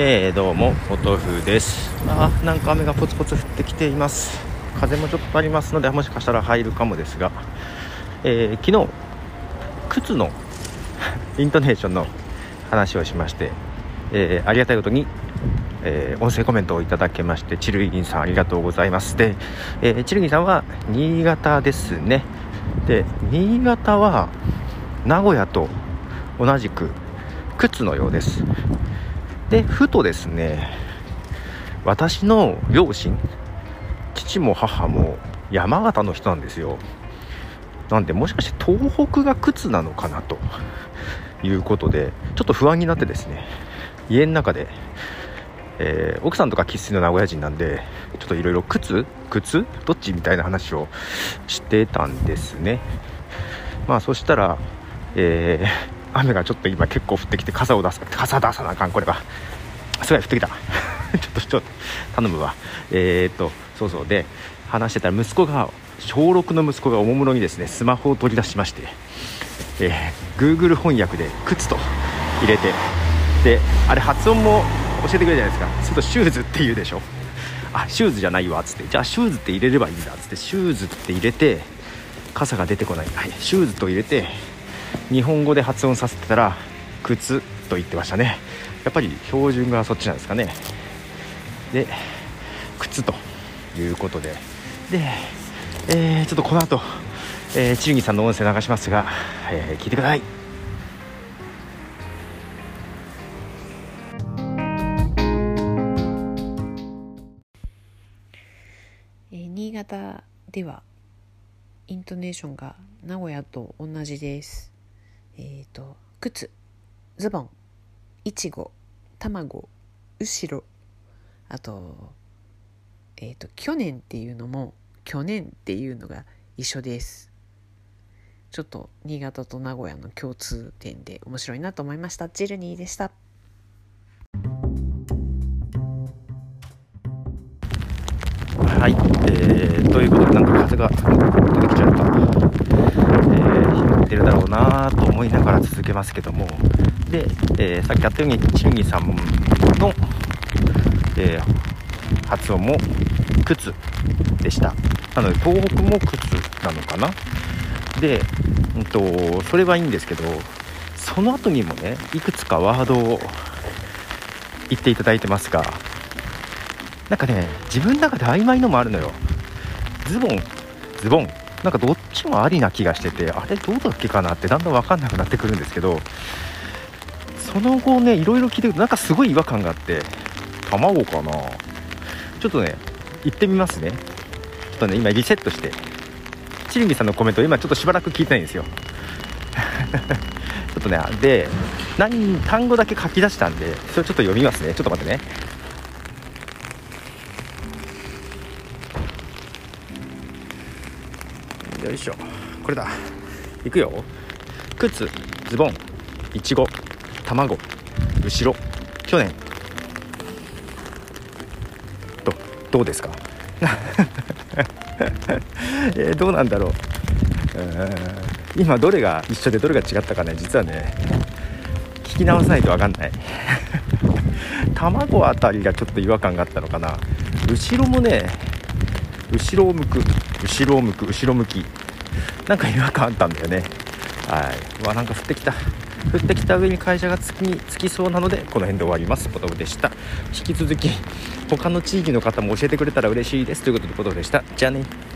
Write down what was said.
えー、どうもポトフです。あなんか雨がポツポツ降ってきています。風もちょっとありますのでもしかしたら入るかもですが、えー、昨日靴の イントネーションの話をしまして、えー、ありがたいことに、え、音声コメントをいただけましてチルギンさんありがとうございます。で、えー、チルギンさんは新潟ですね。で新潟は名古屋と同じく靴のようです。でふとですね私の両親父も母も山形の人なんですよ。なんでもしかして東北が靴なのかなということでちょっと不安になってですね家の中で、えー、奥さんとか生粋の名古屋人なんでちょっといろいろ靴靴どっちみたいな話をしてたんですね。まあそしたら、えー雨がちょっと今結構降ってきて傘を出す傘出さなあかんこれは。すごい降ってきた。ちょっとちょっと頼むわ。えー、っとそうそう。で話してたら息子が小6の息子がおもむろにですねスマホを取り出しまして、えー、Google 翻訳で靴と入れてであれ発音も教えてくれるじゃないですか。するとシューズって言うでしょ。あシューズじゃないわっつって。じゃあシューズって入れればいいんだっつって。シューズって入れて傘が出てこない、はい、シューズと入れて日本語で発音させてたら靴と言ってましたね。やっぱり標準がそっちなんですかね。で靴ということで。で、えー、ちょっとこの後、えー、チルギさんの音声流しますが、えー、聞いてください。えー、新潟ではイントネーションが名古屋と同じです。えっ、ー、と靴ズボンいちご卵後ろあとえっ、ー、と去年っていうのも去年っていうのが一緒です。ちょっと新潟と名古屋の共通点で面白いなと思いました。ジルニーでした。はい、えー、ということでなんか風が出てきちゃった、えー、拾ってるだろうなと思いながら続けますけども。で、えー、さっきあったようにチンギさんの、えー、発音も靴でした。なので東北も靴なのかな。で、うんと、それはいいんですけどその後にもねいくつかワードを言っていただいてますがなんかね自分の中で曖昧のもあるのよ。ズボンズボン。なんかどっちもありな気がしててあれどうだっけかなってだんだん分かんなくなってくるんですけどその後ねいろいろ聞いてるとなんかすごい違和感があって卵かな？ちょっとね行ってみますね。ちょっとね今リセットして。チリミさんのコメント今ちょっとしばらく聞いてないんですよ。ちょっとねで何単語だけ書き出したんでそれちょっと読みますね。ちょっと待ってねよいしょ。これだ。いくよ。靴ズボンいちご卵後ろ。去年。とどうですか？えー、どうなんだろう。今どれが一緒でどれが違ったかね。実はね聞き直さないと分かんない。卵あたりがちょっと違和感があったのかな。後ろもね後ろを向く。後ろを向く後ろ向き。なんか違和感あったんだよね。はい。うわなんか降ってきた。降ってきた上に会社がつきつきそうなのでこの辺で終わります。ポトフでした。引き続き他の地域の方も教えてくれたら嬉しいです。ということでポトフでした。じゃあね。